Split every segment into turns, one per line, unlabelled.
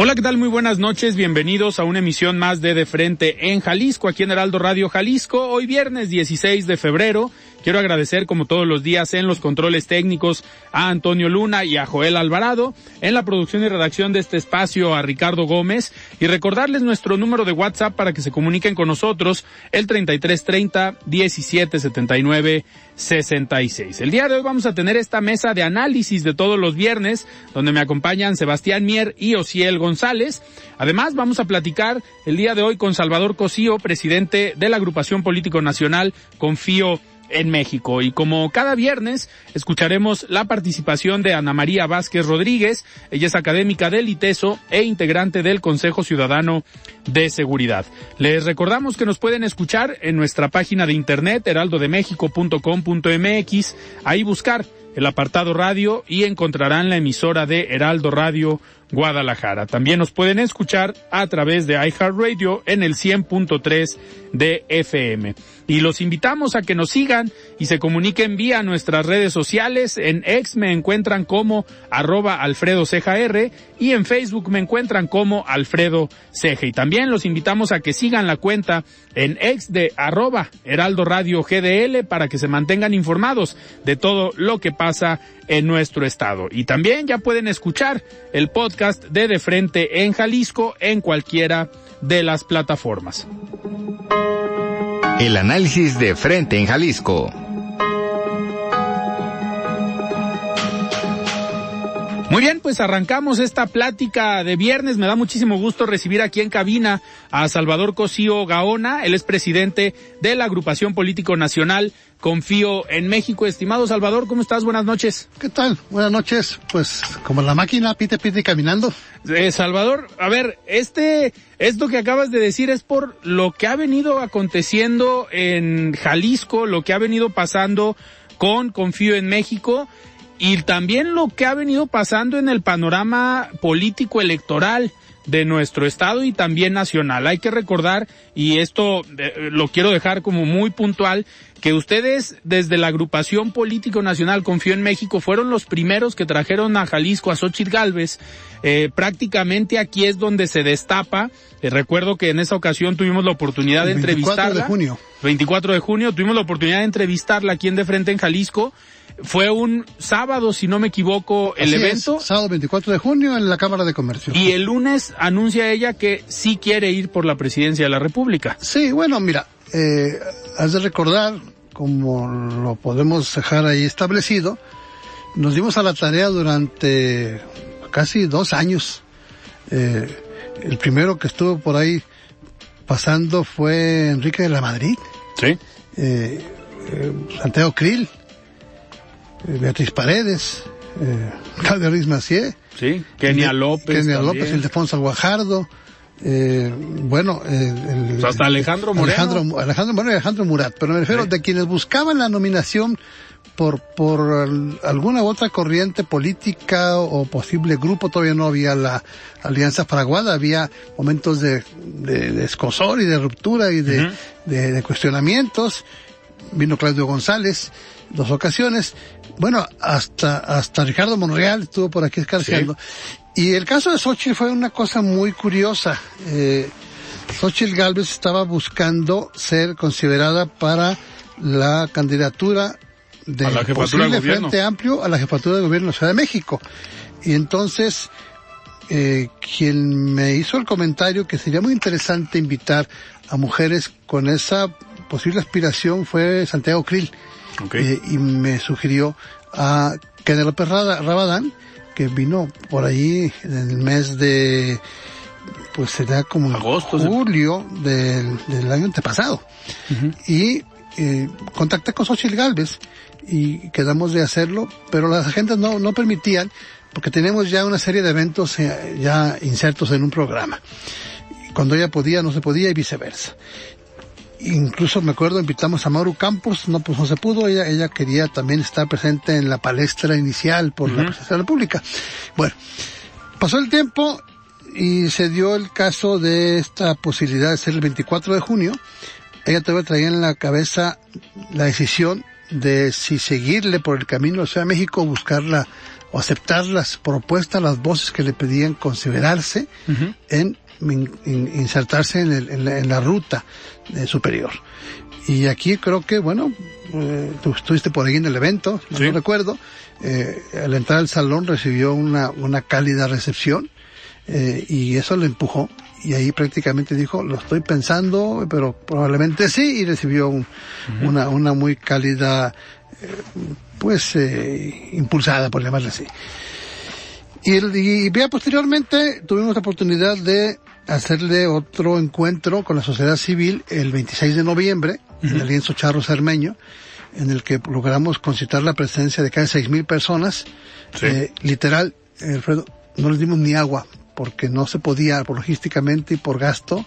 Hola, ¿qué tal? Muy buenas noches. Bienvenidos a una emisión más de De Frente en Jalisco, aquí en Heraldo Radio Jalisco. Hoy viernes 16 de febrero. Quiero agradecer, como todos los días, en los controles técnicos a Antonio Luna y a Joel Alvarado, en la producción y redacción de este espacio a Ricardo Gómez, y recordarles nuestro número de WhatsApp para que se comuniquen con nosotros, el 3330 1779 66. El día de hoy vamos a tener esta mesa de análisis de todos los viernes, donde me acompañan Sebastián Mier y Ociel González. Además, vamos a platicar el día de hoy con Salvador Cosío, presidente de la agrupación político nacional Confío en México. Y como cada viernes, escucharemos la participación de Ana María Vázquez Rodríguez. Ella es académica del ITESO e integrante del Consejo Ciudadano de Seguridad. Les recordamos que nos pueden escuchar en nuestra página de internet heraldodemexico.com.mx. Ahí buscar el apartado radio y encontrarán la emisora de Heraldo Radio Guadalajara. También nos pueden escuchar a través de iHeartRadio en el 100.3 de FM. Y los invitamos a que nos sigan y se comuniquen vía nuestras redes sociales. En X me encuentran como arroba Alfredo R y en Facebook me encuentran como Alfredo Ceja. Y también los invitamos a que sigan la cuenta en X de arroba Heraldo Radio GDL para que se mantengan informados de todo lo que pasa en nuestro estado. Y también ya pueden escuchar el podcast de De Frente en Jalisco en cualquiera de las plataformas.
El análisis de Frente en Jalisco.
Muy bien, pues arrancamos esta plática de viernes. Me da muchísimo gusto recibir aquí en cabina a Salvador Cosío Gaona. Él es presidente de la agrupación político nacional Confío en México. Estimado Salvador, ¿cómo estás? Buenas noches.
¿Qué tal? Buenas noches. Pues como la máquina, pite pite caminando.
Eh, Salvador, a ver, este, esto que acabas de decir es por lo que ha venido aconteciendo en Jalisco, lo que ha venido pasando con Confío en México y también lo que ha venido pasando en el panorama político electoral de nuestro estado y también nacional. Hay que recordar, y esto eh, lo quiero dejar como muy puntual, que ustedes desde la agrupación político nacional Confío en México fueron los primeros que trajeron a Jalisco a Xochitl Galvez. Eh, prácticamente aquí es donde se destapa. Eh, recuerdo que en esa ocasión tuvimos la oportunidad de entrevistarla.
24 de junio.
24 de junio tuvimos la oportunidad de entrevistarla aquí en De Frente en Jalisco fue un sábado, si no me equivoco, el
Así es,
evento.
sábado 24 de junio en la Cámara de Comercio.
Y el lunes anuncia ella que sí quiere ir por la presidencia de la República.
Sí, bueno, mira, eh, has de recordar, como lo podemos dejar ahí establecido, nos dimos a la tarea durante casi dos años. Eh, el primero que estuvo por ahí pasando fue Enrique de la Madrid,
Sí.
eh, eh, Santiago Krill, eh, Beatriz Paredes, eh, Ruiz Macié,
Sí. Kenia López.
Kenia. López, Ildefonso Guajardo, eh, bueno, eh, el,
hasta Alejandro Moreno.
Alejandro, Alejandro Moreno y Alejandro Murat, pero me refiero
Sí.
de quienes buscaban la nominación por, por al- alguna otra corriente política o posible grupo, todavía no había la Alianza Fraguada, había momentos de, de, de escosor y de ruptura y de,
Ujú.
de, de cuestionamientos. Vino Claudio González, dos ocasiones. Bueno, hasta, hasta Ricardo Monreal estuvo por aquí escarceando. Y el caso de Xochitl fue una cosa muy curiosa. Eh, Xochitl Galvez estaba buscando ser considerada para la candidatura de
A la jefatura
posible
de.
Frente Amplio a la jefatura de gobierno de la Ciudad de México. Y entonces, eh, quien me hizo el comentario que sería muy interesante invitar a mujeres con esa posible aspiración fue Santiago Krill. Eh, y me sugirió a López Rabadán, que vino por ahí en el mes de, pues será como
Agosto,
julio del, del, año antepasado. Y eh, contacté con Xochitl Galvez y quedamos de hacerlo, pero las agendas no, no permitían porque tenemos ya una serie de eventos eh, ya insertos en un programa. Cuando ella podía, no se podía y viceversa. Incluso me acuerdo, invitamos a Mauro Campos, no, pues no se pudo, ella, ella quería también estar presente en la palestra inicial por la presidencia de la República. Bueno, pasó el tiempo y se dio el caso de esta posibilidad de ser el 24 de junio. Ella todavía traía en la cabeza la decisión de si seguirle por el camino hacia México, buscarla o aceptar las propuestas, las voces que le pedían considerarse en insertarse en, el, en, la, ruta eh, superior. Y aquí creo que, bueno, eh, tú estuviste por ahí en el evento, no recuerdo, eh, al entrar al salón recibió una, una cálida recepción eh, y eso lo empujó y ahí prácticamente dijo, lo estoy pensando, pero probablemente sí, y recibió una, una muy cálida, pues, eh, impulsada, por llamarle así. Y, y, y posteriormente tuvimos la oportunidad de hacerle otro encuentro con la sociedad civil el 26 de noviembre en el lienzo Charro Cermeño, en el que logramos concitar la presencia de casi seis mil personas. Eh, literal, Alfredo, no les dimos ni agua porque no se podía por logísticamente y por gasto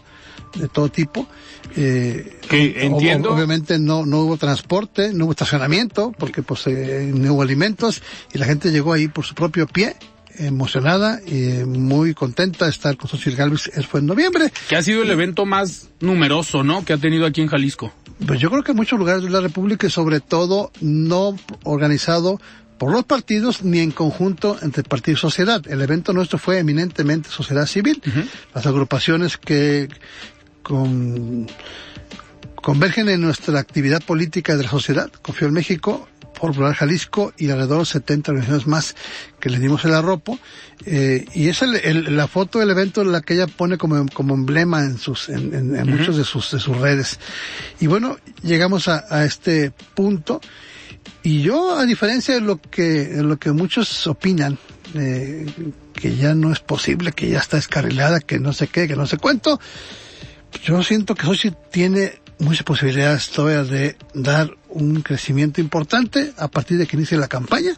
de todo tipo.
Eh, que entiendo.
obviamente no, no hubo transporte, no hubo estacionamiento, porque pues eh, no hubo alimentos y la gente llegó ahí por su propio pie emocionada y muy contenta de estar con Xochitl Galvez. Fue en noviembre.
Que ha sido el evento más numeroso, ¿no? Que ha tenido aquí en Jalisco.
Pues yo creo que en muchos lugares de la República y sobre todo no organizado por los partidos ni en conjunto entre partido y sociedad. El evento nuestro fue eminentemente sociedad civil. Las agrupaciones que con, convergen en nuestra actividad política de la sociedad, Confío en México, Popular Jalisco y alrededor de 70 organizaciones más que le dimos el arropo. Eh, y es el, la foto del evento la que ella pone como, como emblema en sus, en, en, muchos de sus, de sus redes. Y bueno, llegamos a, a este punto. Y yo, a diferencia de lo que, de lo que muchos opinan, eh, que ya no es posible, que ya está descarrilada, que no sé qué, que no sé cuento, yo siento que Sochi tiene muchas posibilidades todavía de dar un crecimiento importante a partir de que inicie la campaña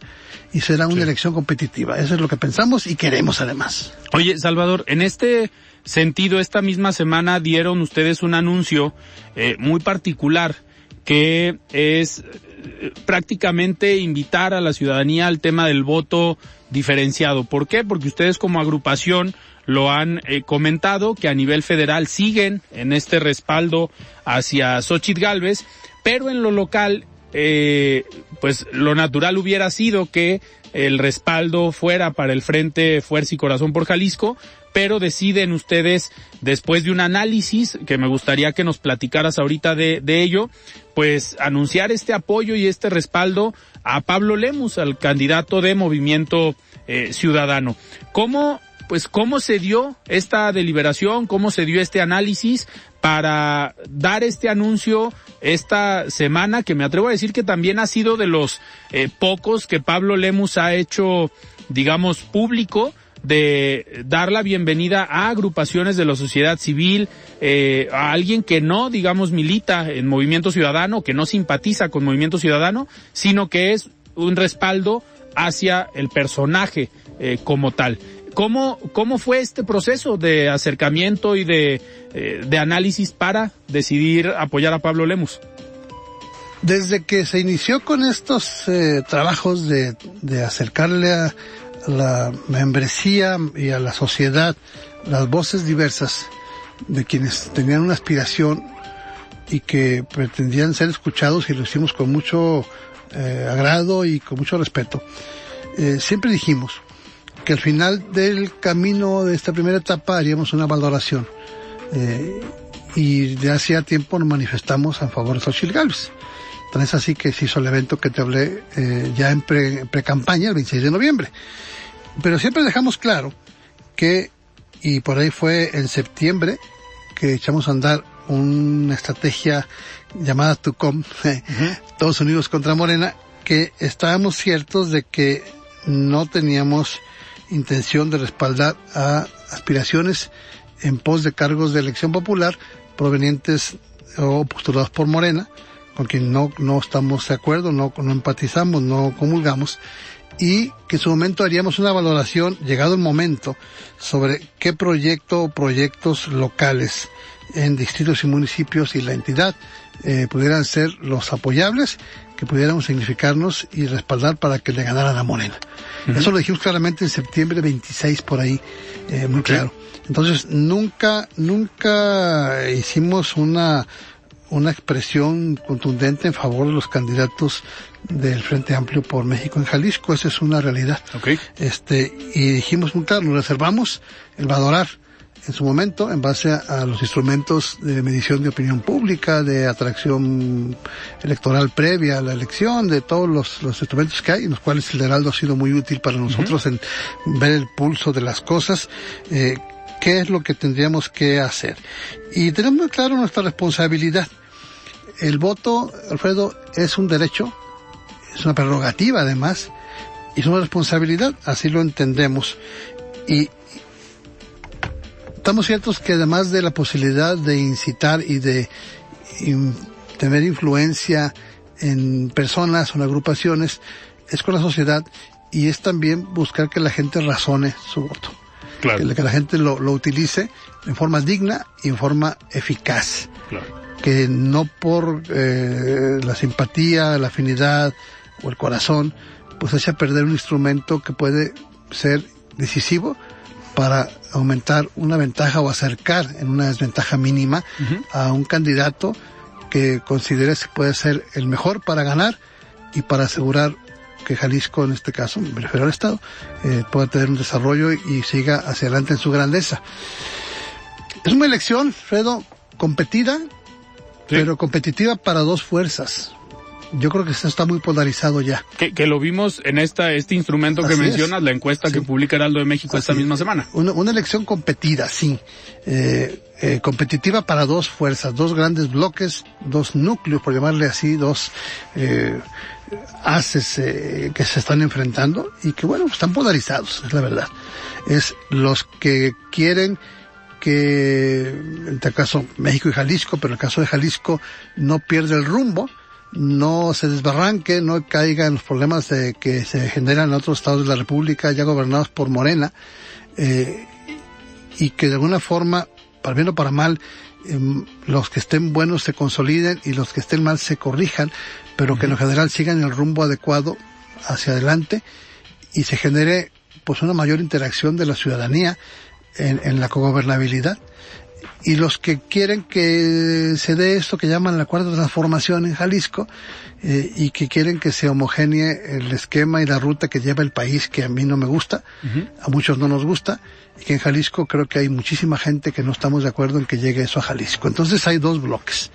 y será una elección competitiva. Eso es lo que pensamos y queremos además.
Oye, Salvador, en este sentido, esta misma semana dieron ustedes un anuncio eh, muy particular que es eh, prácticamente invitar a la ciudadanía al tema del voto diferenciado. ¿Por qué? Porque ustedes como agrupación lo han eh, comentado que a nivel federal siguen en este respaldo hacia Xochitl Galvez, pero en lo local, eh, pues lo natural hubiera sido que el respaldo fuera para el Frente Fuerza y Corazón por Jalisco, pero deciden ustedes, después de un análisis, que me gustaría que nos platicaras ahorita de, ello, pues anunciar este apoyo y este respaldo a Pablo Lemus, al candidato de Movimiento eh, Ciudadano. ¿Cómo pues cómo se dio esta deliberación, cómo se dio este análisis para dar este anuncio esta semana, que me atrevo a decir que también ha sido de los eh, pocos que Pablo Lemus ha hecho, digamos, público de dar la bienvenida a agrupaciones de la sociedad civil, eh, a alguien que no, digamos, milita en Movimiento Ciudadano, que no simpatiza con Movimiento Ciudadano, sino que es un respaldo hacia el personaje eh, como tal. ¿Cómo, ¿Cómo fue este proceso de acercamiento y de, eh, de análisis para decidir apoyar a Pablo Lemus?
Desde que se inició con estos eh, trabajos de, de acercarle a la membresía y a la sociedad las voces diversas de quienes tenían una aspiración y que pretendían ser escuchados y lo hicimos con mucho eh, agrado y con mucho respeto. Eh, siempre dijimos, que al final del camino de esta primera etapa haríamos una valoración. Eh, y de hacía tiempo nos manifestamos a favor de Xochitl Galvez. Tan es así que se hizo el evento que te hablé eh, ya en pre-campaña, el 26 de noviembre. pero siempre dejamos claro que, y por ahí fue en septiembre, que echamos a andar una estrategia llamada TUCOM, Todos Unidos contra Morena, que estábamos ciertos de que no teníamos intención de respaldar a aspiraciones en pos de cargos de elección popular provenientes o postulados por Morena, con quien no, no estamos de acuerdo, no, no empatizamos, no comulgamos, y que en su momento haríamos una valoración, llegado el momento, sobre qué proyecto o proyectos locales en distritos y municipios y la entidad eh, pudieran ser los apoyables, que pudiéramos significarnos y respaldar para que le ganaran a Morena. Eso lo dijimos claramente en septiembre 26 por ahí, eh, muy claro. Entonces nunca, nunca hicimos una una expresión contundente en favor de los candidatos del Frente Amplio por México en Jalisco. Esa es una realidad.
Okay.
Este, y dijimos muy claro, nos reservamos el valorar en su momento en base a, los instrumentos de medición de opinión pública, de atracción electoral previa a la elección, de todos los, los instrumentos que hay, en los cuales el Heraldo ha sido muy útil para nosotros en ver el pulso de las cosas, eh, qué es lo que tendríamos que hacer. Y tenemos muy claro nuestra responsabilidad. El voto, Alfredo, es un derecho, es una prerrogativa además, y es una responsabilidad, así lo entendemos. Y, estamos ciertos que además de la posibilidad de incitar y de tener influencia en personas o en agrupaciones, es con la sociedad y es también buscar que la gente razone su voto. Claro. Que, la gente lo, lo, utilice en forma digna y en forma eficaz. Claro. Que no por eh, la simpatía, la afinidad o el corazón, pues eche a perder un instrumento que puede ser decisivo para aumentar una ventaja o acercar en una desventaja mínima a un candidato que considere que puede ser el mejor para ganar y para asegurar que Jalisco, en este caso, me refiero al Estado, eh, pueda tener un desarrollo y siga hacia adelante en su grandeza. Es una elección, Fredo, competida, pero competitiva para dos fuerzas yo creo que esto está muy polarizado ya.
Que, que lo vimos en esta este instrumento que mencionas, la encuesta que publica Heraldo de México esta misma semana.
Una, una, elección competida, sí. Eh, eh, competitiva para dos fuerzas, dos grandes bloques, dos núcleos, por llamarle así, dos eh, haces eh, que se están enfrentando y que, bueno, están polarizados, es la verdad. Es los que quieren que, en este caso México y Jalisco, pero en el caso de Jalisco no pierde el rumbo, no se desbarranque, no caiga en los problemas de, que se generan en otros estados de la República ya gobernados por Morena, eh, y que de alguna forma, para bien o para mal, em, los que estén buenos se consoliden y los que estén mal se corrijan, pero que en lo general sigan el rumbo adecuado hacia adelante y se genere pues una mayor interacción de la ciudadanía en, en la cogobernabilidad y los que quieren que se dé esto que llaman la cuarta transformación en Jalisco eh, y que quieren que se homogenee el esquema y la ruta que lleva el país que a mí no me gusta, a muchos no nos gusta y que en Jalisco creo que hay muchísima gente que no estamos de acuerdo en que llegue eso a Jalisco. Entonces hay dos bloques.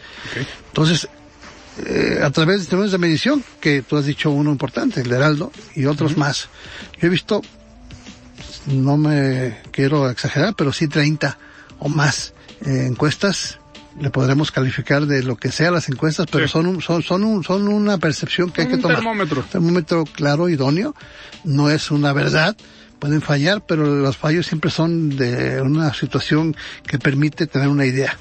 Entonces, eh, a través de instrumentos de medición, que tú has dicho uno importante, el Heraldo, y otros más. Yo he visto, no me quiero exagerar, pero sí 30 o más eh, encuestas le podremos calificar de lo que sea las encuestas, pero son, un, son, son, un, son una percepción que hay que tomar.
Termómetro.
termómetro claro, idóneo. No es una verdad. Pueden fallar, pero los fallos siempre son de una situación que permite tener una idea.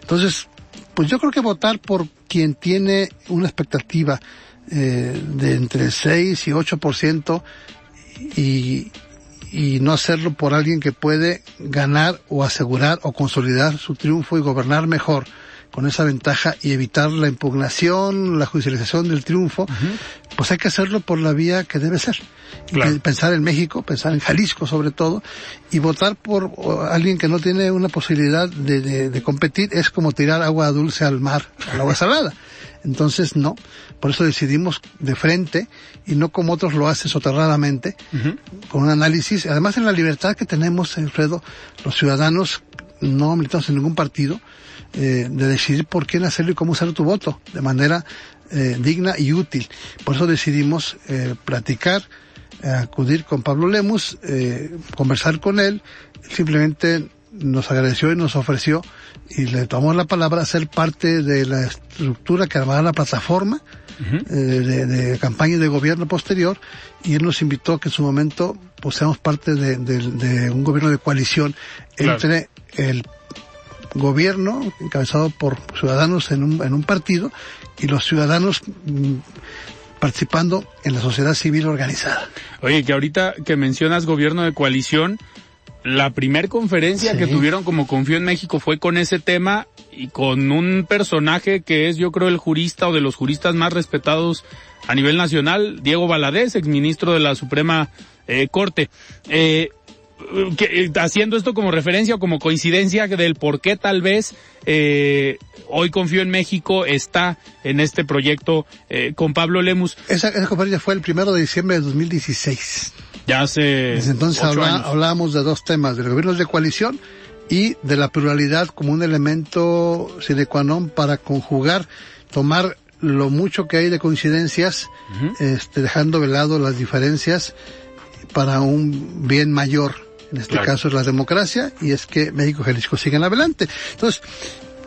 Entonces, pues yo creo que votar por quien tiene una expectativa eh, de entre 6 y 8% y, y no hacerlo por alguien que puede ganar o asegurar o consolidar su triunfo y gobernar mejor con esa ventaja y evitar la impugnación, la judicialización del triunfo, pues hay que hacerlo por la vía que debe ser. pensar en México, pensar en Jalisco sobre todo, y votar por alguien que no tiene una posibilidad de, de competir es como tirar agua dulce al mar, al agua salada. Entonces, no. Por eso decidimos de frente y no como otros lo hacen soterradamente, con un análisis. Además, en la libertad que tenemos, Alfredo, los ciudadanos no militamos en ningún partido, eh, de decidir por quién hacerlo y cómo usar tu voto de manera eh, digna y útil. Por eso decidimos eh, platicar acudir con Pablo Lemus, eh, conversar con él, simplemente nos agradeció y nos ofreció y le tomó la palabra ser parte de la estructura que armará la plataforma eh, de, de, campaña de gobierno posterior y él nos invitó a que en su momento pues seamos parte de, de un gobierno de coalición claro. entre el gobierno encabezado por ciudadanos en un, en un partido y los ciudadanos mm, participando en la sociedad civil organizada.
Oye, que ahorita que mencionas gobierno de coalición, la primer conferencia sí. que tuvieron como Confío en México fue con ese tema y con un personaje que es yo creo el jurista o de los juristas más respetados a nivel nacional, Diego Valadez, exministro de la Suprema eh, Corte. Eh, que, haciendo esto como referencia o como coincidencia del por qué tal vez eh, hoy Confío en México está en este proyecto eh, con Pablo Lemus.
Esa, esa conferencia fue el primero de diciembre de 2016.
Ya hace.
Desde entonces habla, hablábamos de dos temas, de los gobiernos de coalición y de la pluralidad como un elemento sine qua non para conjugar, tomar lo mucho que hay de coincidencias, uh -huh. este, dejando de lado las diferencias para un bien mayor en este claro. caso es la democracia, y es que México y Jalisco siguen adelante. Entonces,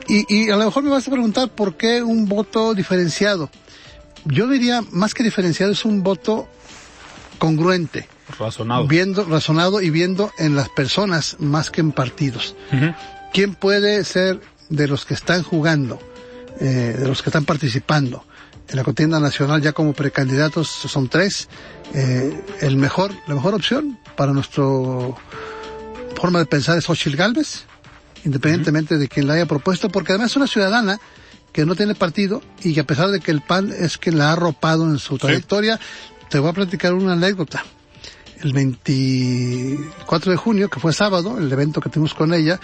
y, y a lo mejor me vas a preguntar por qué un voto diferenciado. Yo diría, más que diferenciado, es un voto congruente.
Razonado.
Viendo, razonado y viendo en las personas más que en partidos. Uh -huh. ¿Quién puede ser de los que están jugando, eh, de los que están participando en la contienda nacional ya como precandidatos? Son tres. Eh, el mejor, la mejor opción para nuestro forma de pensar es Xochitl Galvez, independientemente uh -huh. de quien la haya propuesto, porque además es una ciudadana que no tiene partido y que a pesar de que el PAN es quien la ha arropado en su trayectoria, sí. te voy a platicar una anécdota. El 24 de junio, que fue sábado, el evento que tuvimos con ella,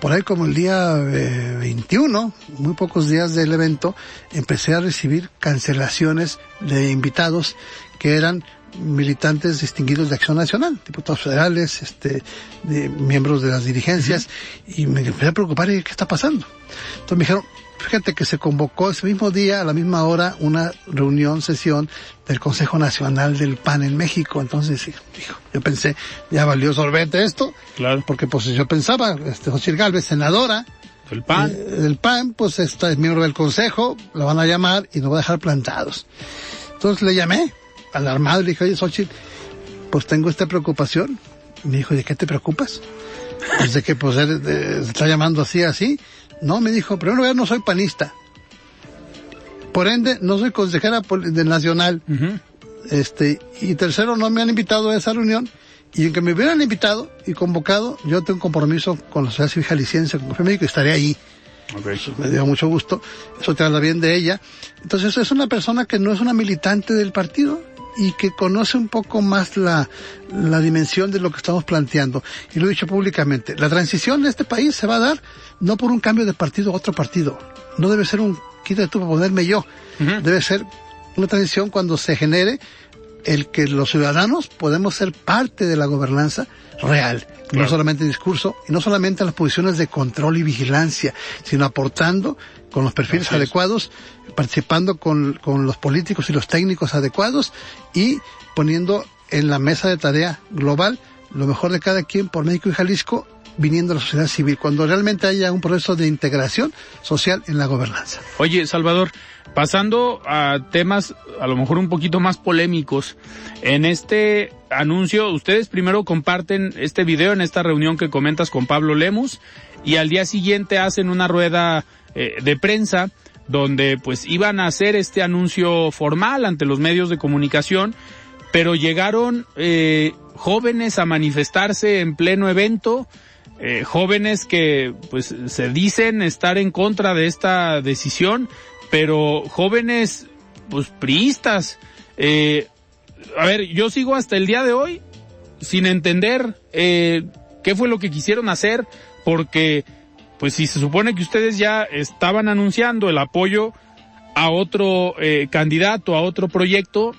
por ahí como el día eh, 21, muy pocos días del evento, empecé a recibir cancelaciones de invitados que eran militantes distinguidos de Acción Nacional, diputados federales, este, de, miembros de las dirigencias, y me empecé a preocupar, ¿qué está pasando? Entonces me dijeron, fíjate que se convocó ese mismo día, a la misma hora, una reunión, sesión del Consejo Nacional del PAN en México. Entonces, dijo, yo pensé, ya valió sorbete esto.
Claro.
Porque pues yo pensaba, este, José Galvez, senadora.
Del PAN.
Eh, del PAN, pues esta es miembro del Consejo, la van a llamar y nos va a dejar plantados. Entonces le llamé, alarmado, le dije, oye, Xochitl, pues tengo esta preocupación. Y me dijo, ¿de qué te preocupas? Pues de que pues eh, se está llamando así, así. No, me dijo, primero lugar no soy panista. Por ende, no soy consejera del Nacional. Uh -huh. Este, y tercero, no me han invitado a esa reunión. Y aunque me hubieran invitado y convocado, yo tengo un compromiso con la sociedad civil jalisciense, con Médico, y estaré ahí. Okay. Eso me dio mucho gusto. Eso te habla bien de ella. Entonces, es una persona que no es una militante del partido y que conoce un poco más la, la dimensión de lo que estamos planteando. Y lo he dicho públicamente. La transición de este país se va a dar no por un cambio de partido a otro partido. No debe ser un quita tú para ponerme yo. Uh -huh. Debe ser una transición cuando se genere el que los ciudadanos podemos ser parte de la gobernanza real. Claro. No solamente discurso y no solamente las posiciones de control y vigilancia, sino aportando con los perfiles Así adecuados, participando con, con los políticos y los técnicos adecuados y poniendo en la mesa de tarea global lo mejor de cada quien por México y Jalisco viniendo a la sociedad civil, cuando realmente haya un proceso de integración social en la gobernanza.
Oye, Salvador, pasando a temas a lo mejor un poquito más polémicos, en este anuncio, ustedes primero comparten este video en esta reunión que comentas con Pablo Lemus y al día siguiente hacen una rueda eh, de prensa donde pues iban a hacer este anuncio formal ante los medios de comunicación, pero llegaron eh, jóvenes a manifestarse en pleno evento, eh, jóvenes que pues se dicen estar en contra de esta decisión, pero jóvenes pues priistas. Eh, a ver, yo sigo hasta el día de hoy sin entender eh, qué fue lo que quisieron hacer, porque pues si se supone que ustedes ya estaban anunciando el apoyo a otro eh, candidato, a otro proyecto,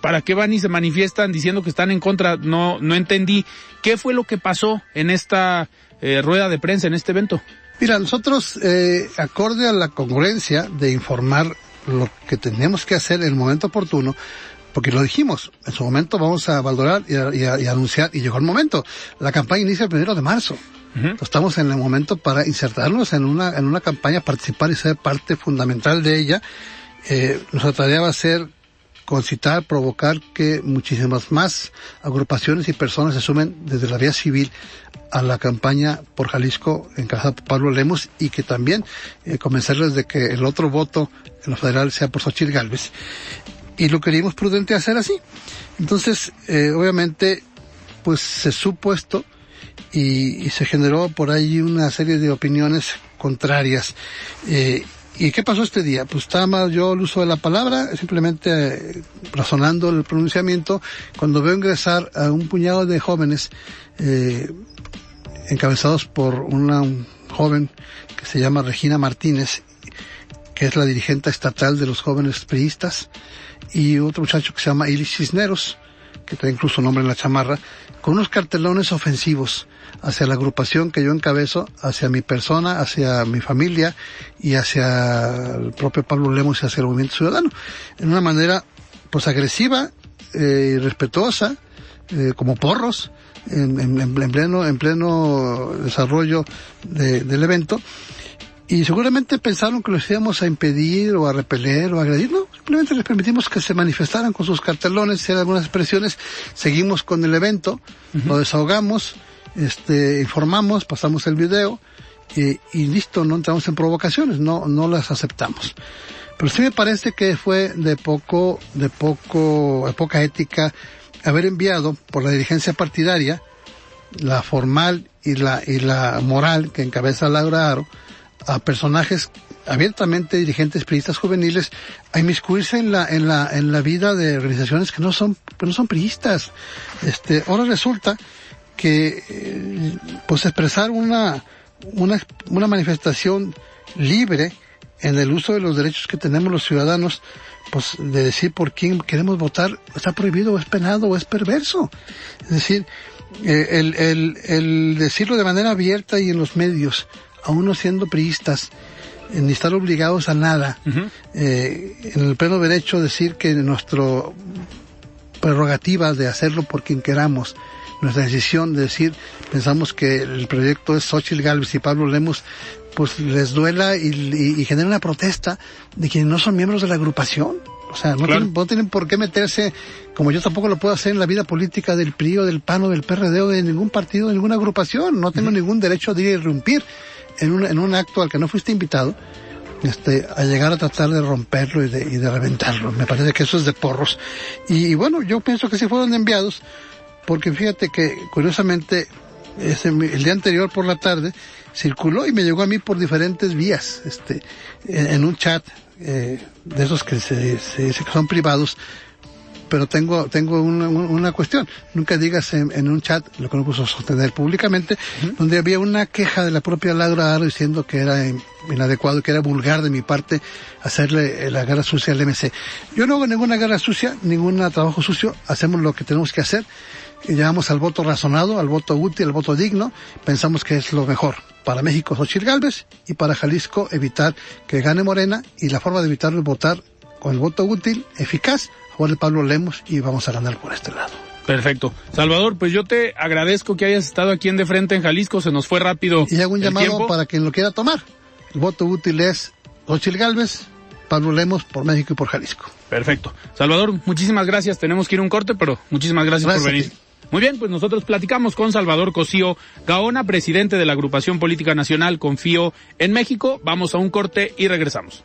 ¿para qué van y se manifiestan diciendo que están en contra? No, no entendí. ¿Qué fue lo que pasó en esta eh, rueda de prensa, en este evento?
Mira, nosotros, eh, acorde a la congruencia de informar lo que tenemos que hacer en el momento oportuno, porque lo dijimos, en su momento vamos a valorar y, y, anunciar, y llegó el momento. La campaña inicia el primero de marzo. Estamos en el momento para insertarnos en una, en una campaña, participar y ser parte fundamental de ella. Eh, nuestra tarea va a ser concitar, provocar que muchísimas más agrupaciones y personas se sumen desde la vía civil a la campaña por Jalisco encabezada por Pablo Lemos y que también eh, convencerles de que el otro voto en lo federal sea por Xochitl Galvez. Y lo queríamos prudente hacer así. Entonces, eh, obviamente, pues se supo esto y, se generó por ahí una serie de opiniones contrarias. Eh, ¿Y qué pasó este día? Pues estaba yo el uso de la palabra, simplemente eh, razonando el pronunciamiento, cuando veo ingresar a un puñado de jóvenes eh, encabezados por una joven que se llama Regina Martínez, que es la dirigente estatal de los jóvenes priistas, y otro muchacho que se llama Ilis Cisneros, que trae incluso nombre en la chamarra, con unos cartelones ofensivos hacia la agrupación que yo encabezo, hacia mi persona, hacia mi familia y hacia el propio Pablo Lemos y hacia el movimiento ciudadano. En una manera, pues agresiva eh, y respetuosa, eh, como porros, en, en, pleno, en pleno desarrollo del evento. Y seguramente pensaron que los íbamos a impedir o a repeler o a agredir. No, simplemente les permitimos que se manifestaran con sus cartelones, hicieran algunas expresiones. Seguimos con el evento, lo desahogamos, este, informamos, pasamos el video y, y, listo, no entramos en provocaciones, no, no las aceptamos. Pero sí me parece que fue de poco, de poco, de poca ética haber enviado por la dirigencia partidaria, la formal y la, y la moral que encabeza Laura Aro, a personajes abiertamente dirigentes priistas juveniles a inmiscuirse en la, en la, en la vida de organizaciones que no son, que no son priistas. Este, ahora resulta que eh, pues expresar una, una, una manifestación libre en el uso de los derechos que tenemos los ciudadanos, pues de decir por quién queremos votar, está prohibido es penado o es perverso. Es decir, eh, el, el, el decirlo de manera abierta y en los medios, aún no siendo priistas, ni estar obligados a nada, eh, en el pleno derecho decir que nuestra prerrogativa de hacerlo por quien queramos, nuestra decisión de decir, pensamos que el proyecto es Xochitl Galvez y Pablo Lemos, pues les duela y, y, genera una protesta de quienes no son miembros de la agrupación. O sea, no, tienen, no, tienen, por qué meterse, como yo tampoco lo puedo hacer en la vida política del PRI o del PAN o del PRD o de ningún partido, de ninguna agrupación. No tengo ningún derecho de ir a irrumpir en un, en un acto al que no fuiste invitado este, a llegar a tratar de romperlo y de, y de reventarlo. Me parece que eso es de porros. Y, y, bueno, yo pienso que sí fueron enviados porque fíjate que curiosamente ese, el día anterior por la tarde circuló y me llegó a mí por diferentes vías, este, en, un chat eh, de esos que se, se dice que son privados, pero tengo, tengo una, una cuestión. Nunca digas en, en, un chat, lo que no puso sostener públicamente, donde había una queja de la propia Laura Aro diciendo que era inadecuado, que era vulgar de mi parte hacerle la guerra sucia al MC. Yo no hago ninguna guerra sucia, ningún trabajo sucio, hacemos lo que tenemos que hacer y llegamos al voto razonado, al voto útil, al voto digno, pensamos que es lo mejor. Para México, Xochitl Galvez, y para Jalisco, evitar que gane Morena, y la forma de evitarlo es votar con el voto útil, eficaz, de Pablo Lemos, y vamos a ganar por este lado.
Perfecto. Salvador, pues yo te agradezco que hayas estado aquí en De Frente en Jalisco, se nos fue rápido.
Y hago un llamado
tiempo.
para quien lo quiera tomar. El voto útil es Xochitl Galvez, Pablo Lemos por México y por Jalisco.
Perfecto. Salvador, muchísimas gracias. Tenemos que ir a un corte, pero muchísimas gracias,
Gracias
por venir. Muy bien, pues nosotros platicamos con Salvador Cosío Gaona, presidente de la agrupación política nacional Confío en México. Vamos a un corte y regresamos.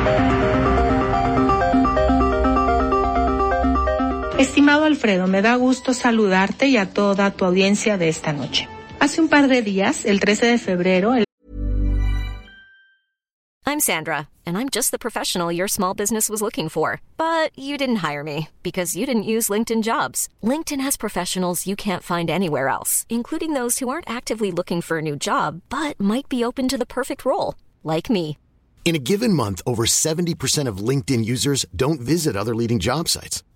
Estimado Alfredo, me da gusto saludarte y a toda tu audiencia de esta noche. Hace un par de días, el 13 de febrero, el
I'm Sandra, and I'm just the professional your small business was looking for. But you didn't hire me because you didn't use LinkedIn jobs. LinkedIn has professionals you can't find anywhere else, including those who aren't actively looking for a new job but might be open to the perfect role, like me.
In a given month, over 70% of LinkedIn users don't visit other leading job sites.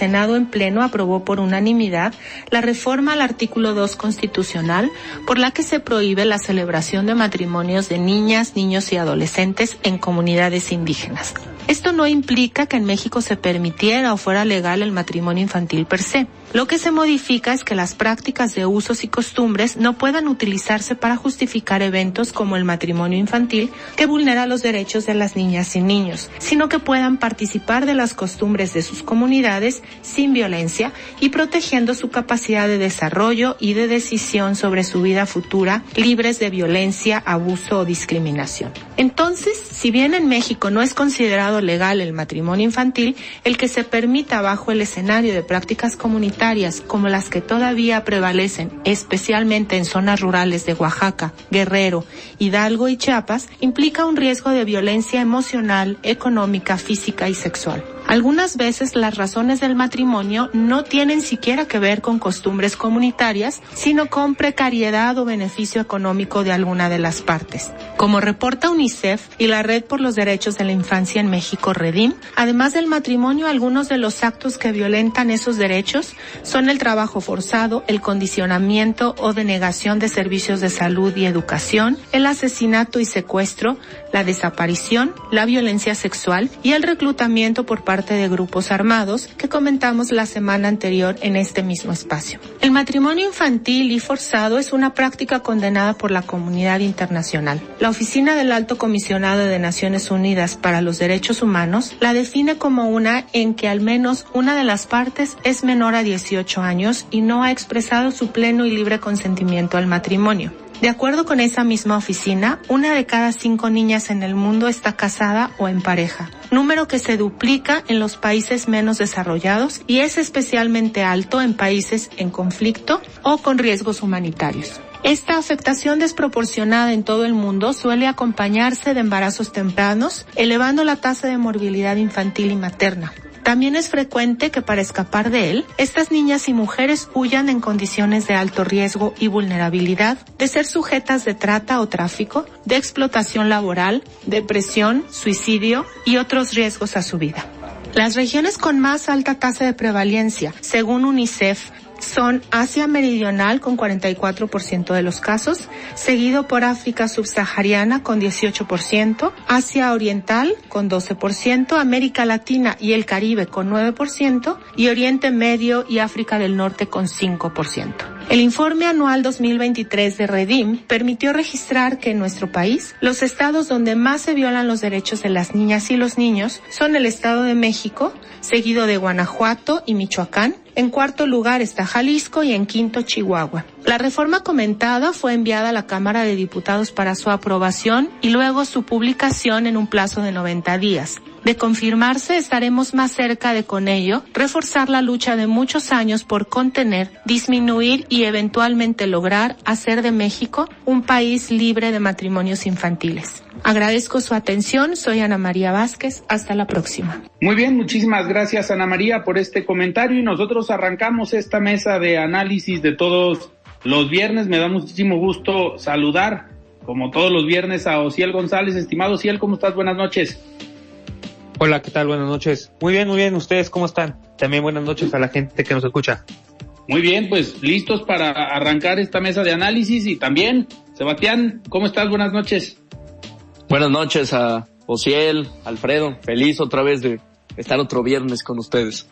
El Senado en pleno aprobó por unanimidad la reforma al artículo 2 constitucional por la que se prohíbe la celebración de matrimonios de niñas, niños y adolescentes en comunidades indígenas. Esto no implica que en México se permitiera o fuera legal el matrimonio infantil per se. Lo que se modifica es que las prácticas de usos y costumbres no puedan utilizarse para justificar eventos como el matrimonio infantil que vulnera los derechos de las niñas y niños, sino que puedan participar de las costumbres de sus comunidades sin violencia y protegiendo su capacidad de desarrollo y de decisión sobre su vida futura, libres de violencia, abuso o discriminación. Entonces, si bien en México no es considerado legal el matrimonio infantil, el que se permita bajo el escenario de prácticas comunitarias como las que todavía prevalecen, especialmente en zonas rurales de Oaxaca, Guerrero, Hidalgo y Chiapas, implica un riesgo de violencia emocional, económica, física y sexual. Algunas veces las razones del matrimonio no tienen siquiera que ver con costumbres comunitarias, sino con precariedad o beneficio económico de alguna de las partes. Como reporta UNICEF y la Red por los Derechos de la Infancia en México, Redim, además del matrimonio, algunos de los actos que violentan esos derechos son el trabajo forzado, el condicionamiento o denegación de servicios de salud y educación, el asesinato y secuestro, la desaparición, la violencia sexual y el reclutamiento por parte este. El matrimonio infantil y forzado es una práctica condenada por la comunidad internacional. La Oficina del Alto Comisionado de Naciones Unidas para los Derechos Humanos la define como una en que al menos una de las partes es menor a 18 años y no ha expresado su pleno y libre consentimiento al matrimonio. De acuerdo con esa misma oficina, una de cada cinco niñas en el mundo está casada o en pareja, número que se duplica en los países menos desarrollados y es especialmente alto en países en conflicto o con riesgos humanitarios. Esta afectación desproporcionada en todo el mundo suele acompañarse de embarazos tempranos, elevando la tasa de morbilidad infantil y materna. También es frecuente que para escapar de él, estas niñas y mujeres huyan en condiciones de alto riesgo y vulnerabilidad, de ser sujetas de trata o tráfico, de explotación laboral, depresión, suicidio y otros riesgos a su vida. Las regiones con más alta tasa de prevalencia, según UNICEF, son Asia Meridional con 44% de los casos, seguido por África Subsahariana con 18%, Asia Oriental con 12%, América Latina y el Caribe con 9% y Oriente Medio y África del Norte con 5%. El informe anual 2023 de Redim permitió registrar que en nuestro país los estados donde más se violan los derechos de las niñas y los niños son el Estado de México, seguido de Guanajuato y Michoacán, en cuarto lugar está Jalisco y en quinto Chihuahua. La reforma comentada fue enviada a la Cámara de Diputados para su aprobación y luego su publicación en un plazo de 90 días. De confirmarse, estaremos más cerca de con ello reforzar la lucha de muchos años por contener, disminuir y eventualmente lograr hacer de México un país libre de matrimonios infantiles. Agradezco su atención. Soy Ana María Vázquez. Hasta la próxima.
Muy bien, muchísimas gracias Ana María por este comentario y nosotros arrancamos esta mesa de análisis de todos los viernes. Me da muchísimo gusto saludar, como todos los viernes, a Ociel González. Estimado Ociel, ¿cómo estás? Buenas noches.
Hola, ¿qué tal? Buenas noches. Muy bien, muy bien. ¿Ustedes cómo están? También buenas noches a la gente que nos escucha.
Muy bien, pues listos para arrancar esta mesa de análisis y también, Sebastián, ¿cómo estás? Buenas noches.
Buenas noches a Ociel, Alfredo, feliz otra vez de estar otro viernes con ustedes.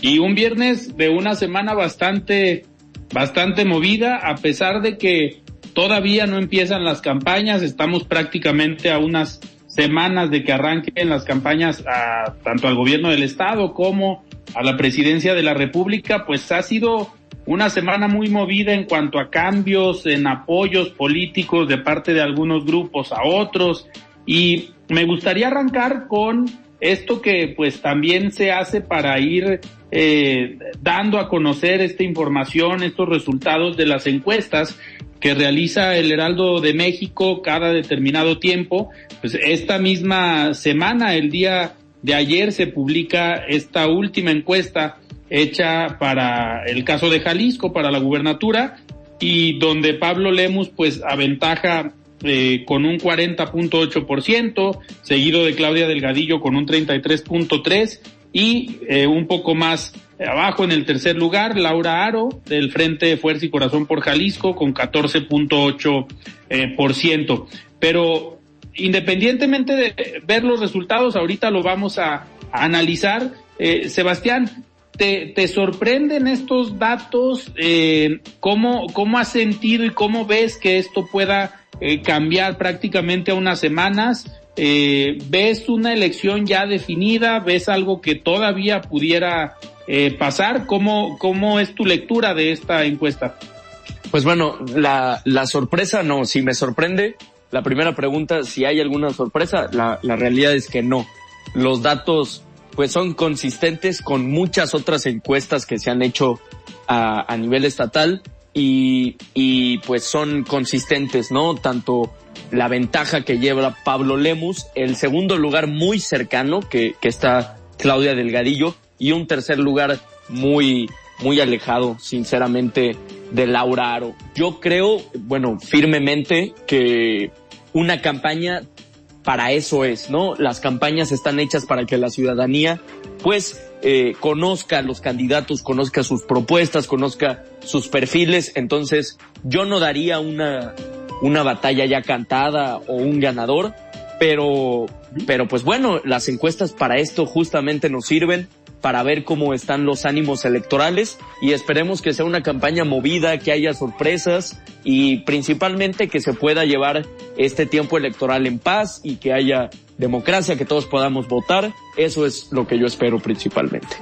Y un viernes de una semana bastante, bastante movida, a pesar de que todavía no empiezan las campañas, estamos prácticamente a unas semanas de que arranquen las campañas a, tanto al gobierno del estado como a la presidencia de la república, pues ha sido una semana muy movida en cuanto a cambios en apoyos políticos de parte de algunos grupos a otros y me gustaría arrancar con esto que pues también se hace para ir eh, dando a conocer esta información, estos resultados de las encuestas que realiza el Heraldo de México cada determinado tiempo. Pues esta misma semana, el día de ayer, se publica esta última encuesta hecha para el caso de Jalisco, para la gubernatura, y donde Pablo Lemus pues aventaja eh, con un 40.8%, seguido de Claudia Delgadillo con un 33.3% y eh, un poco más abajo en el tercer lugar, Laura Aro del Frente Fuerza y Corazón por Jalisco con 14.8%. Eh. Pero independientemente de ver los resultados, ahorita lo vamos a, analizar. Sebastián, ¿te, ¿te, sorprenden estos datos? Eh, ¿cómo, ¿Cómo has sentido y cómo ves que esto pueda eh, cambiar prácticamente a unas semanas? Eh, ¿Ves una elección ya definida? ¿Ves algo que todavía pudiera pasar? ¿Cómo, ¿Cómo es tu lectura de esta encuesta?
Pues bueno, la, la sorpresa no, si me sorprende, la primera pregunta, si hay alguna sorpresa, la, la realidad es que no. Los datos pues son consistentes con muchas otras encuestas que se han hecho a, nivel estatal y, y pues son consistentes, ¿no? Tanto la ventaja que lleva Pablo Lemus, el segundo lugar muy cercano que, que está Claudia Delgadillo y un tercer lugar muy, muy alejado, sinceramente, de Laura Aro. Yo creo, bueno, firmemente que una campaña para eso es, ¿no? Las campañas están hechas para que la ciudadanía, pues, eh, conozca a los candidatos, conozca sus propuestas, conozca sus perfiles. Entonces, yo no daría una, una batalla ya cantada o un ganador, pero, pero pues bueno, las encuestas para esto justamente nos sirven para ver cómo están los ánimos electorales y esperemos que sea una campaña movida, que haya sorpresas y principalmente que se pueda llevar este tiempo electoral en paz y que haya democracia, que todos podamos votar. Eso es lo que yo espero principalmente.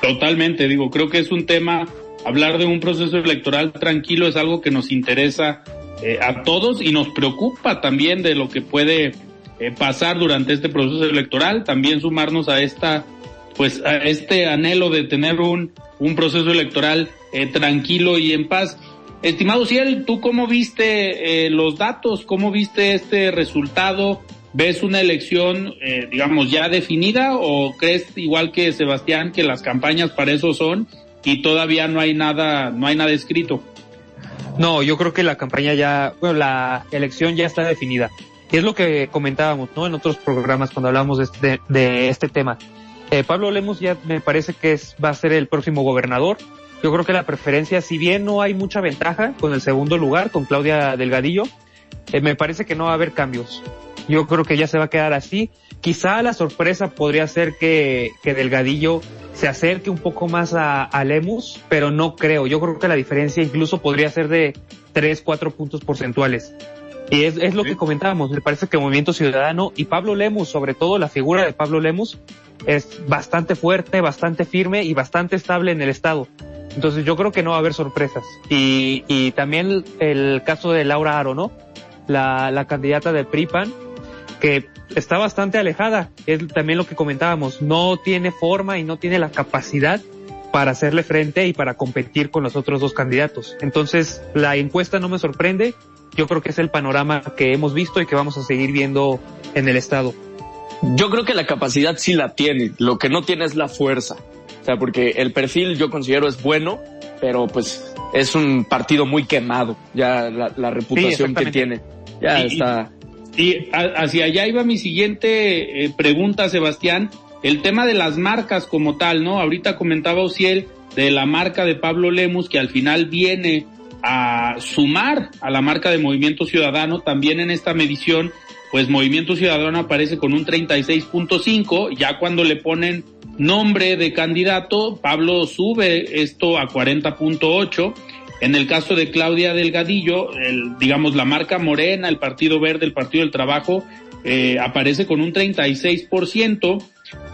Totalmente, digo, creo que es un tema, hablar de un proceso electoral tranquilo es algo que nos interesa eh, a todos y nos preocupa también de lo que puede eh, pasar durante este proceso electoral, también sumarnos a esta pues a este anhelo de tener un, un proceso electoral eh, tranquilo y en paz. Estimado Ciel, ¿tú cómo viste eh, los datos? ¿Cómo viste este resultado? ¿Ves una elección, eh, digamos, ya definida o crees igual que Sebastián que las campañas para eso son y todavía no hay nada, no hay nada escrito?
No, yo creo que la campaña ya, bueno, la elección ya está definida. Y es lo que comentábamos, ¿no? En otros programas cuando hablamos de este, de este tema. Eh, Pablo Lemos ya me parece que va a ser el próximo gobernador. Yo creo que la preferencia, si bien no hay mucha ventaja con el segundo lugar, con Claudia Delgadillo, eh, me parece que no va a haber cambios. Yo creo que ya se va a quedar así. Quizá la sorpresa podría ser que, que Delgadillo se acerque un poco más a, a Lemus, pero no creo. Yo creo que la diferencia incluso podría ser de 3, 4 puntos porcentuales. Y es, es lo que comentábamos, me parece que Movimiento Ciudadano y Pablo Lemus, sobre todo la figura de Pablo Lemus, es bastante fuerte, bastante firme y bastante estable en el Estado. Entonces yo creo que no va a haber sorpresas. Y, y también el caso de Laura Aro, ¿no? La, la candidata de PRIPAN, que está bastante alejada, es también lo que comentábamos, no tiene forma y no tiene la capacidad para hacerle frente y para competir con los otros dos candidatos. Entonces, la encuesta no me sorprende, yo creo que es el panorama que hemos visto y que vamos a seguir viendo en el Estado.
Yo creo que la capacidad sí la tiene, lo que no tiene es la fuerza. O sea, porque el perfil yo considero es bueno, pero pues es un partido muy quemado, ya la, la reputación sí, que tiene. Ya
y,
está.
Y hacia allá iba mi siguiente eh, pregunta, Sebastián. El tema de las marcas como tal, ¿no? Ahorita comentaba Ociel de la marca de Pablo Lemus que al final viene a sumar a la marca de Movimiento Ciudadano también en esta medición pues Movimiento Ciudadano aparece con un 36.5, ya cuando le ponen nombre de candidato, Pablo sube esto a 40.8. En el caso de Claudia Delgadillo, el, digamos la marca Morena, el Partido Verde, el Partido del Trabajo, eh, aparece con un 36%.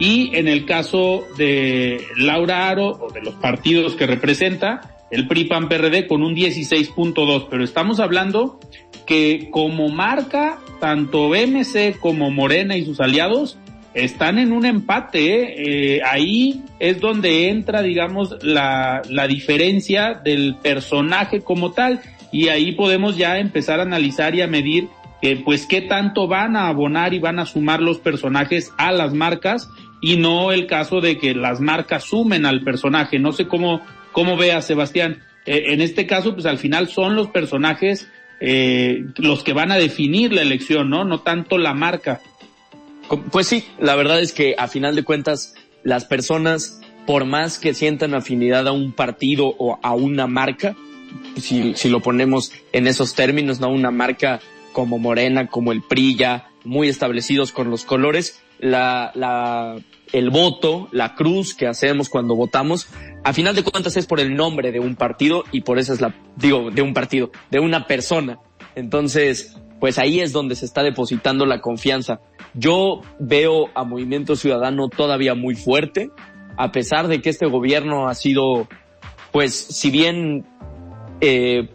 Y en el caso de Laura Aro, o de los partidos que representa, el PRI PAN PRD con un 16.2. Pero estamos hablando que como marca, tanto BMC como Morena y sus aliados están en un empate. ¿eh? Eh, ahí es donde entra, digamos, la, la diferencia del personaje como tal. Y ahí podemos ya empezar a analizar y a medir que pues qué tanto van a abonar y van a sumar los personajes a las marcas y no el caso de que las marcas sumen al personaje. No sé cómo, cómo vea Sebastián. Eh, en este caso, pues al final son los personajes eh, los que van a definir la elección, ¿no? No tanto la marca.
Pues sí, la verdad es que a final de cuentas las personas, por más que sientan afinidad a un partido o a una marca, si, si lo ponemos en esos términos, ¿no? Una marca como Morena, como el PRI ya muy establecidos con los colores, la, la, el voto, la cruz que hacemos cuando votamos, a final de cuentas es por el nombre de un partido y por eso es la, digo, de un partido, de una persona. Entonces, pues ahí es donde se está depositando la confianza. Yo veo a Movimiento Ciudadano todavía muy fuerte, a pesar de que este gobierno ha sido, pues, si bien eh,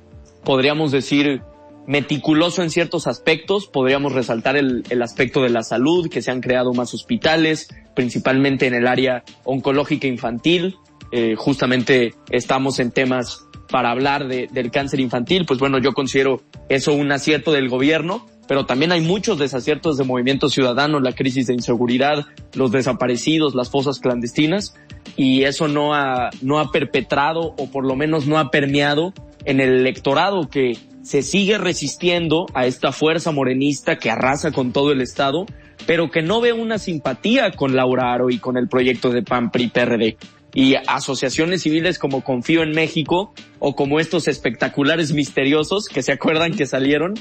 podríamos decir meticuloso en ciertos aspectos, podríamos resaltar el, el aspecto de la salud, que se han creado más hospitales, principalmente en el área oncológica infantil. Eh, justamente estamos en temas para hablar de, del cáncer infantil, pues bueno, yo considero eso un acierto del gobierno, pero también hay muchos desaciertos de movimiento ciudadano, la crisis de inseguridad, los desaparecidos, las fosas clandestinas, y eso no ha, no ha perpetrado o por lo menos no ha permeado en el electorado que se sigue resistiendo a esta fuerza morenista que arrasa con todo el Estado, pero que no ve una simpatía con Laura Aro y con el proyecto de PAN PRI PRD. Y asociaciones civiles como Confío en México o como estos espectaculares misteriosos que se acuerdan que salieron,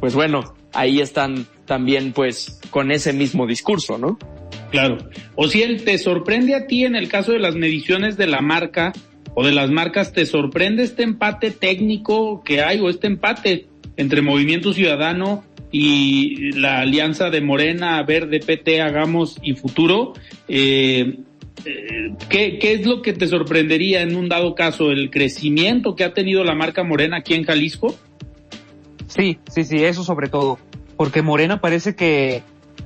pues bueno, ahí están también pues con ese mismo discurso, ¿no?
Claro. O si él te sorprende a ti en el caso de las mediciones de la marca o de las marcas, ¿te sorprende este empate técnico que hay o este empate entre Movimiento Ciudadano y la alianza de Morena, Verde, PT, Hagamos y Futuro? Eh, eh, ¿qué, ¿Qué es lo que te sorprendería en un dado caso? ¿El crecimiento que ha tenido la marca Morena aquí en Jalisco?
Sí, sí, sí, eso sobre todo. Porque Morena parece que,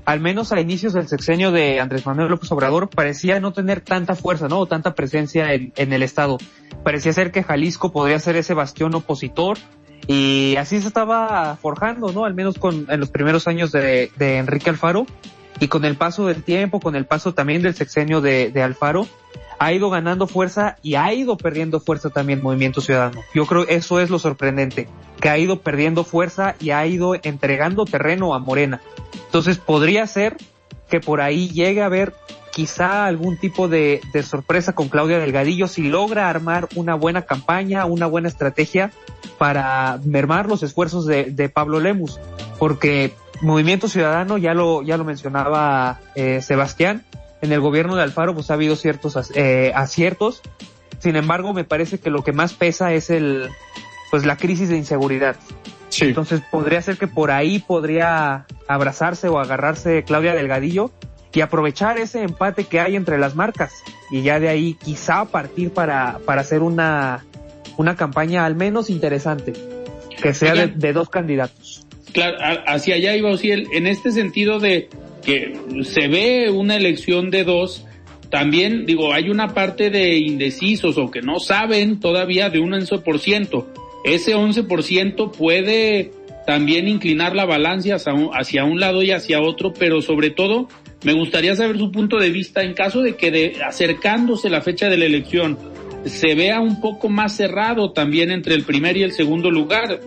al menos a inicios del sexenio de Andrés Manuel López Obrador, parecía no tener tanta fuerza, ¿no? O tanta presencia en, el Estado. Parecía ser que Jalisco podría ser ese bastión opositor. Y así se estaba forjando, ¿no? Al menos con, en los primeros años de, de Enrique Alfaro. Y con el paso del tiempo, con el paso también del sexenio de, de Alfaro, ha ido ganando fuerza y ha ido perdiendo fuerza también Movimiento Ciudadano. Yo creo eso es lo sorprendente, que ha ido perdiendo fuerza y ha ido entregando terreno a Morena. Entonces podría ser que por ahí llegue a haber quizá algún tipo de, sorpresa con Claudia Delgadillo si logra armar una buena campaña, una buena estrategia para mermar los esfuerzos de, de Pablo Lemus, porque Movimiento Ciudadano ya lo ya lo mencionaba eh, Sebastián, en el gobierno de Alfaro pues ha habido ciertos eh, aciertos. Sin embargo, me parece que lo que más pesa es el pues la crisis de inseguridad.
Sí.
Entonces podría ser que por ahí podría abrazarse o agarrarse Claudia Delgadillo y aprovechar ese empate que hay entre las marcas y ya de ahí quizá partir para, para hacer una, una campaña al menos interesante, que sea de, de dos candidatos.
Claro, hacia allá iba Ociel, en este sentido de que se ve una elección de dos, también digo, hay una parte de indecisos o que no saben todavía de un 11%. Ese 11% puede también inclinar la balanza hacia un, un lado y hacia otro, pero sobre todo me gustaría saber su punto de vista en caso de que de, acercándose la fecha de la elección se vea un poco más cerrado también entre el primer y el segundo lugar.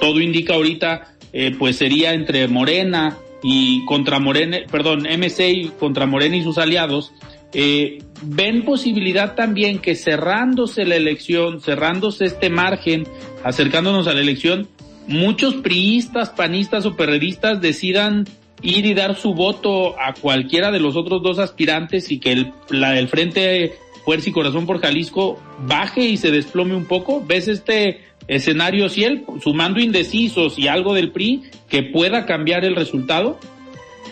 Todo indica ahorita, eh, pues sería entre Morena y contra Morena, perdón, MC contra Morena y sus aliados. Eh, ven posibilidad también que cerrándose la elección, cerrándose este margen, acercándonos a la elección, muchos priistas, panistas o perredistas decidan ir y dar su voto a cualquiera de los otros dos aspirantes y que el, la del Frente Fuerza y Corazón por Jalisco baje y se desplome un poco? ¿Ves este escenario, Ciel, sumando indecisos y algo del PRI, que pueda cambiar el resultado?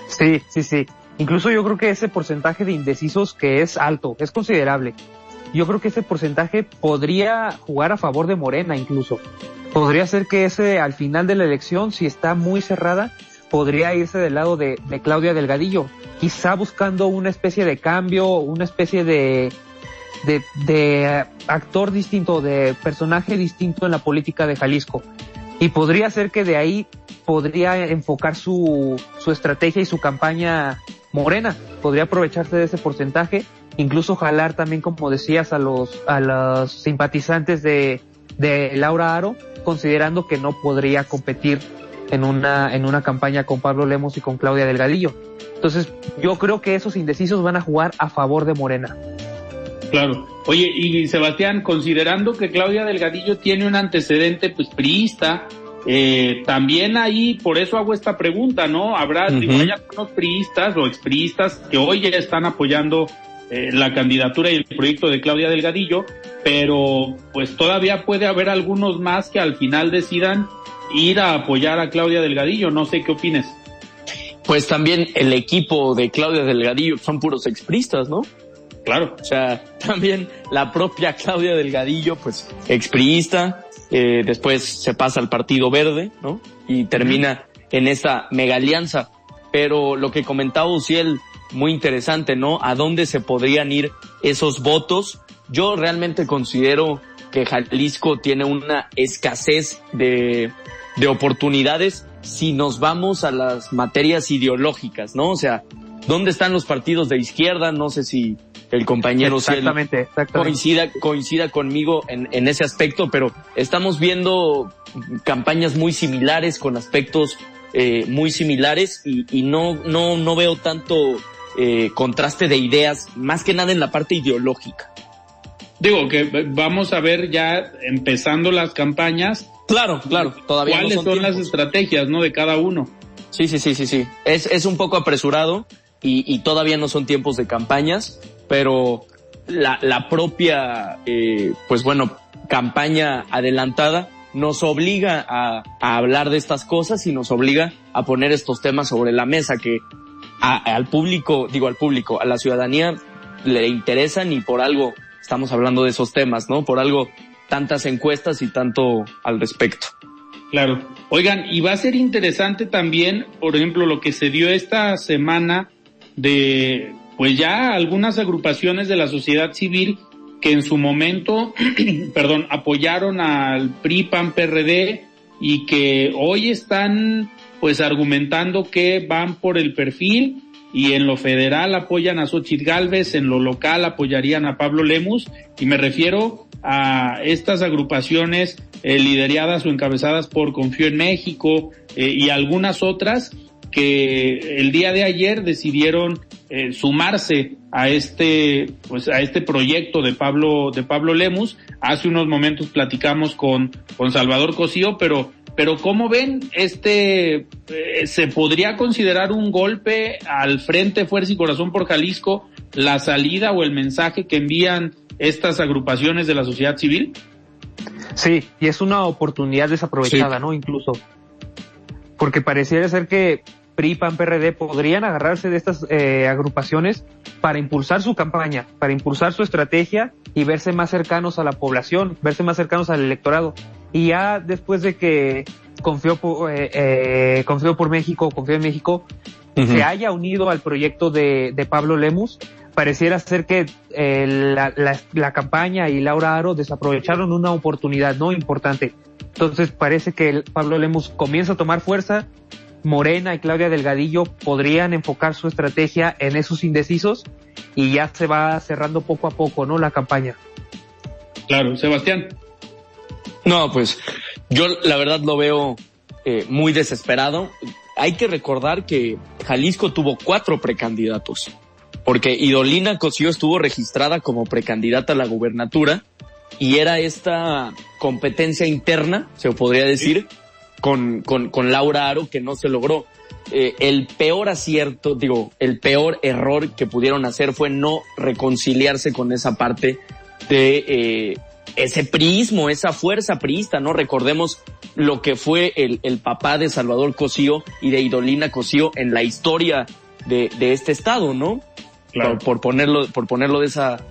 Sí, sí, sí. Incluso yo creo que ese porcentaje de indecisos que es alto, es considerable. Yo creo que ese porcentaje podría jugar a favor de Morena incluso. Podría ser que ese al final de la elección, si está muy cerrada, podría irse del lado de, de Claudia Delgadillo, quizá buscando una especie de cambio, una especie de, de, de actor distinto, de personaje distinto en la política de Jalisco. Y podría ser que de ahí podría enfocar su, su estrategia y su campaña morena. Podría aprovecharse de ese porcentaje, incluso jalar también, como decías, a los, a los simpatizantes de, de Laura Aro, considerando que no podría competir en una, en una campaña con Pablo Lemos y con Claudia Delgadillo. Entonces, yo creo que esos indecisos van a jugar a favor de Morena.
Claro. Oye, y Sebastián, considerando que Claudia Delgadillo tiene un antecedente pues priista, eh, también ahí, por eso hago esta pregunta, ¿no? Habrá, uh -huh. digo, hay algunos priistas o expriistas que hoy ya están apoyando eh, la candidatura y el proyecto de Claudia Delgadillo, pero pues todavía puede haber algunos más que al final decidan ir a apoyar a Claudia Delgadillo. No sé qué opines.
Pues también el equipo de Claudia Delgadillo son puros expristas, ¿no?
Claro.
O sea, también la propia Claudia Delgadillo, pues expriista, eh, después se pasa al Partido Verde, ¿no? Y termina en esta mega alianza. Pero lo que comentaba Uciel, muy interesante, ¿no? ¿A dónde se podrían ir esos votos? Yo realmente considero que Jalisco tiene una escasez de, de oportunidades si nos vamos a las materias ideológicas, ¿no? O sea, ¿dónde están los partidos de izquierda? No sé si el compañero
exactamente, exactamente.
coincida coincida conmigo en, en ese aspecto, pero estamos viendo campañas muy similares con aspectos eh, muy similares y, y no no no veo tanto eh, contraste de ideas, más que nada en la parte ideológica.
Digo que vamos a ver ya empezando las campañas.
Claro, claro, todavía
¿Cuáles
no
son,
son
las estrategias, no, de cada uno?
Sí, sí, sí, sí, sí. Es, es un poco apresurado y, y todavía no son tiempos de campañas, pero la, propia, eh, pues bueno, campaña adelantada nos obliga a, hablar de estas cosas y nos obliga a poner estos temas sobre la mesa que al público, digo al público, a la ciudadanía le interesan y por algo estamos hablando de esos temas, ¿no? Por algo tantas encuestas y tanto al respecto.
Claro. Oigan, y va a ser interesante también, por ejemplo, lo que se dio esta semana de, pues ya algunas agrupaciones de la sociedad civil que en su momento, perdón, apoyaron al PRI, PAN, PRD y que hoy están pues argumentando que van por el perfil y en lo federal apoyan a Xochitl Galvez, en lo local apoyarían a Pablo Lemus y me refiero a estas agrupaciones eh, lideradas o encabezadas por Confío en México eh, y algunas otras que el día de ayer decidieron eh, sumarse a este pues a este proyecto de Pablo de Pablo Lemus. Hace unos momentos platicamos con con Salvador Cosío, pero pero cómo ven este eh, se podría considerar un golpe al Frente Fuerza y Corazón por Jalisco la salida o el mensaje que envían estas agrupaciones de la sociedad civil?
Sí, y es una oportunidad desaprovechada, sí. ¿no? Incluso. Porque pareciera ser que PRI, PAN, PRD podrían agarrarse de estas eh, agrupaciones para impulsar su campaña, para impulsar su estrategia y verse más cercanos a la población, verse más cercanos al electorado. Y ya después de que confió por, eh, eh, confió por México, confió en México, uh -huh. se haya unido al proyecto de, de Pablo Lemus, pareciera ser que eh, la, la, la, campaña y Laura Aro desaprovecharon una oportunidad no importante. Entonces parece que el Pablo Lemus comienza a tomar fuerza. Morena y Claudia Delgadillo podrían enfocar su estrategia en esos indecisos y ya se va cerrando poco a poco, ¿no? La campaña.
Claro, Sebastián.
No, pues yo la verdad lo veo eh, muy desesperado. Hay que recordar que Jalisco tuvo cuatro precandidatos porque Idolina Cosío estuvo registrada como precandidata a la gubernatura y era esta competencia interna, se podría decir, con, con, con Laura Aro que no se logró. eh, el peor acierto, digo, el peor error que pudieron hacer fue no reconciliarse con esa parte de eh, ese priismo, esa fuerza priista, ¿no? Recordemos lo que fue el, el papá de Salvador Cosío y de Idolina Cosío en la historia de, de este estado, ¿no? Por, por, ponerlo, por ponerlo de esa,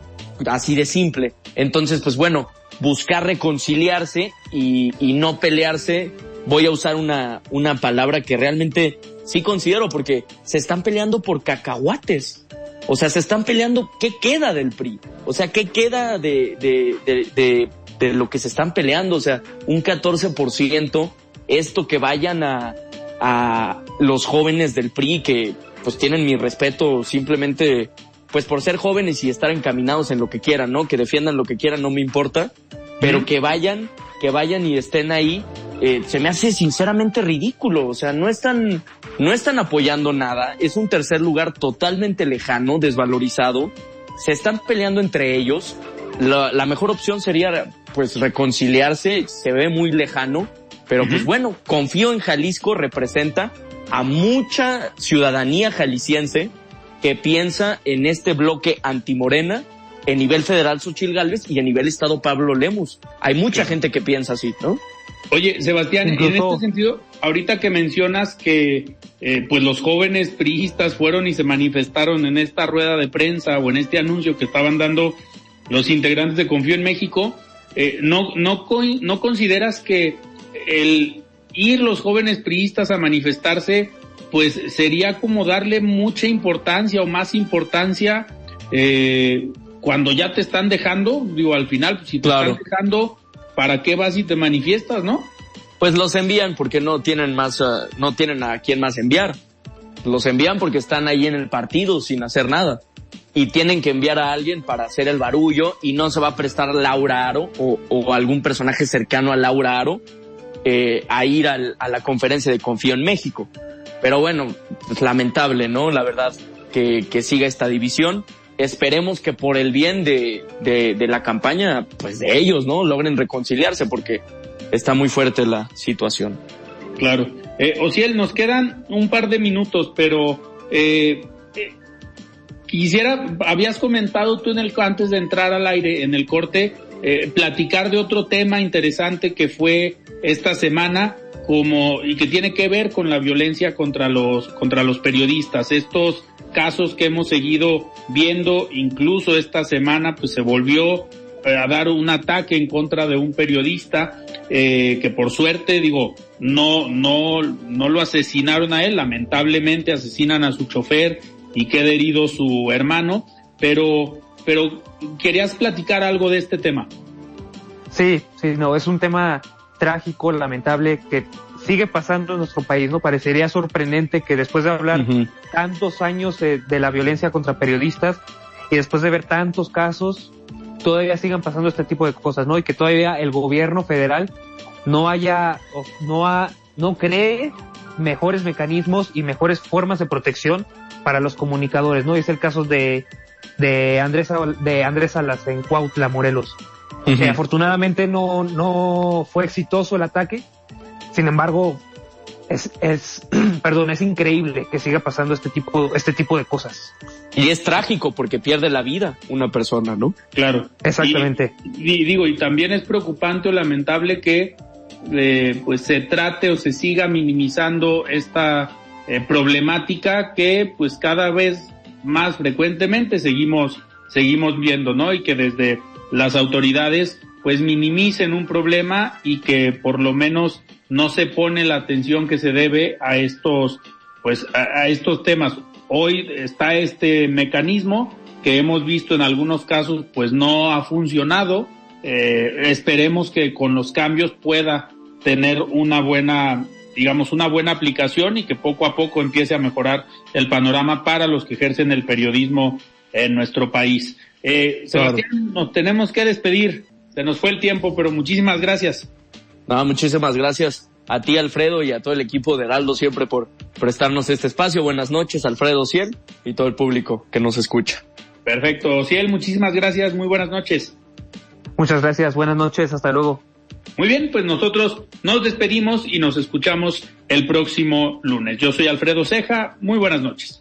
así de simple. Entonces, pues bueno, buscar reconciliarse y, y no pelearse. Voy a usar una, una palabra que realmente sí considero porque se están peleando por cacahuates. O sea, se están peleando qué queda del PRI. O sea, qué queda de, de, de, de, de lo que se están peleando. O sea, un 14%, esto que vayan a, a los jóvenes del PRI que pues tienen mi respeto simplemente pues por ser jóvenes y estar encaminados en lo que quieran, ¿no? Que defiendan lo que quieran, no me importa, pero que vayan, que vayan y estén ahí, eh, se me hace sinceramente ridículo, o sea, no están, no están apoyando nada, es un tercer lugar totalmente lejano, desvalorizado, se están peleando entre ellos, la, la mejor opción sería pues reconciliarse, se ve muy lejano, pero pues bueno, confío en Jalisco, representa a mucha ciudadanía jalisciense que piensa en este bloque antimorena en nivel federal Xochil Gálvez y a nivel estado Pablo Lemus. Hay mucha gente que piensa así, ¿no?
Oye, Sebastián,
Incluso-
en este sentido, ahorita que mencionas que eh, pues los jóvenes priistas fueron y se manifestaron en esta rueda de prensa o en este anuncio que estaban dando los integrantes de Confío en México, eh, no, no, co- no consideras que el ir los jóvenes priistas a manifestarse, pues sería como darle mucha importancia o más importancia eh, cuando ya te están dejando, digo, al final, si te
Claro.
están dejando, ¿para qué vas y te manifiestas, no?
Pues los envían porque no tienen más, ah, no tienen a quién más enviar. Los envían porque están ahí en el partido sin hacer nada. Y tienen que enviar a alguien para hacer el barullo y no se va a prestar Laura Aro o, o algún personaje cercano a Laura Aro eh, a ir al- a la conferencia de Confío en México. Pero bueno, pues lamentable, ¿no? La verdad que, que siga esta división. Esperemos que por el bien de, de, la campaña, pues de ellos, ¿no? Logren reconciliarse porque está muy fuerte la situación.
Claro. Eh, Ociel, nos quedan un par de minutos, pero eh, eh, quisiera, habías comentado tú en el antes de entrar al aire, en el corte, eh, platicar de otro tema interesante que fue esta semana, como y que tiene que ver con la violencia contra los contra los periodistas. Estos casos que hemos seguido viendo, incluso esta semana, pues se volvió eh, a dar un ataque en contra de un periodista eh, que por suerte digo no no no lo asesinaron a él. Lamentablemente asesinan a su chofer y queda herido su hermano. Pero pero querías platicar algo de este tema
Sí, sí, no, es un tema trágico, lamentable, que sigue pasando en nuestro país, ¿no? Parecería sorprendente que después de hablar tantos años de, de la violencia contra periodistas y después de ver tantos casos, todavía sigan pasando este tipo de cosas, ¿no? Y que todavía el gobierno federal no haya, no ha, no cree mejores mecanismos y mejores formas de protección para los comunicadores, ¿no? Y es el caso de, de Andrés, de Andrés Salas en Cuautla, Morelos. Que afortunadamente no, no fue exitoso el ataque. Sin embargo, es, es, perdón, es increíble que siga pasando este tipo, este tipo de cosas.
Y es trágico porque pierde la vida una persona, ¿no?
claro
Exactamente.
y, y digo y también es preocupante o lamentable que eh, pues se trate o se siga minimizando esta eh, problemática que pues cada vez más frecuentemente seguimos seguimos viendo, ¿no? Y que desde las autoridades pues minimicen un problema y que por lo menos no se pone la atención que se debe a estos pues a, estos temas. Hoy está este mecanismo que hemos visto en algunos casos pues no ha funcionado. Eh, esperemos que con los cambios pueda tener una buena digamos una buena aplicación y que poco a poco empiece a mejorar el panorama para los que ejercen el periodismo en nuestro país. Eh, Sebastián, nos tenemos que despedir. Se nos fue el tiempo, pero muchísimas gracias.
No, muchísimas gracias a ti, Alfredo, y a todo el equipo de Heraldo siempre por prestarnos este espacio. Buenas noches, Alfredo Ciel, y todo el público que nos escucha.
Perfecto. Ciel, muchísimas gracias. Muy buenas noches.
Muchas gracias. Buenas noches. Hasta luego.
Muy bien, pues nosotros nos despedimos y nos escuchamos el próximo lunes. Yo soy Alfredo Ceja, muy buenas noches.